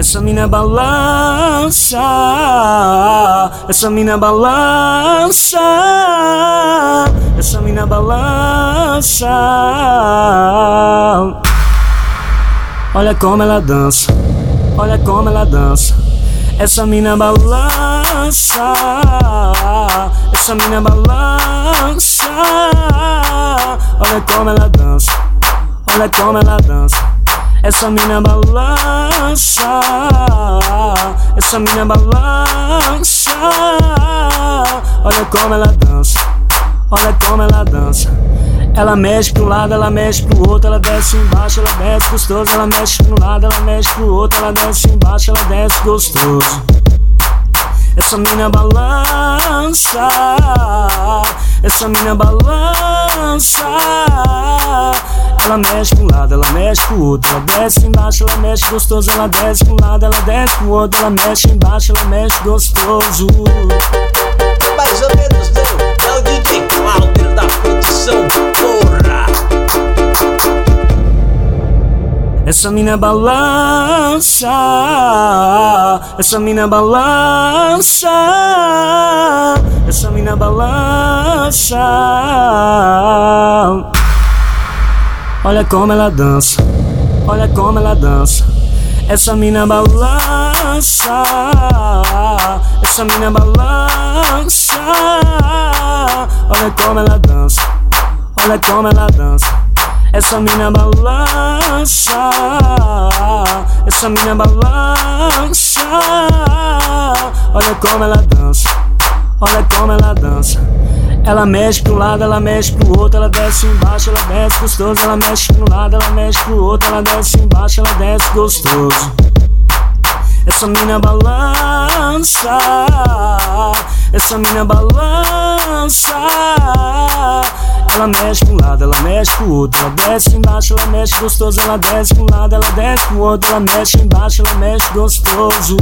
Essa mina balança, essa mina balança, essa mina balança. Olha como ela dança, olha como ela dança. Essa mina balança, essa mina balança. Olha como ela dança, olha como ela dança. Essa mina balança, essa mina balança. Olha como ela dança, olha como ela dança. Ela mexe pro lado, ela mexe pro outro, ela desce embaixo, ela desce gostoso. Ela mexe pro lado, ela mexe pro outro, ela desce embaixo, ela desce gostoso. Essa mina balança, essa mina balança. Ela mexe pra um lado, ela mexe pro outro. Ela desce embaixo, ela mexe gostoso. Ela desce pra um lado, ela desce pro outro. Ela mexe embaixo, ela mexe gostoso. Mais ou menos não, é o DJ Cláudio da produção, porra! Essa mina balança, essa mina balança, essa mina balança. Olha como ela dança, olha como ela dança. Essa mina balança, essa mina balança. Olha como ela dança, olha como ela dança. Essa mina balança, essa mina balança. Olha como ela dança, olha como ela dança. Ela mexe pro lado, ela mexe pro outro, ela desce embaixo, ela desce gostoso. Ela mexe pro lado, ela mexe pro outro, ela desce embaixo, ela desce gostoso. Essa mina balança, essa mina balança. Ela mexe pro lado, ela mexe pro outro, ela desce embaixo, ela mexe gostoso. Ela desce pro lado, ela desce pro outro, ela mexe embaixo, ela mexe gostoso.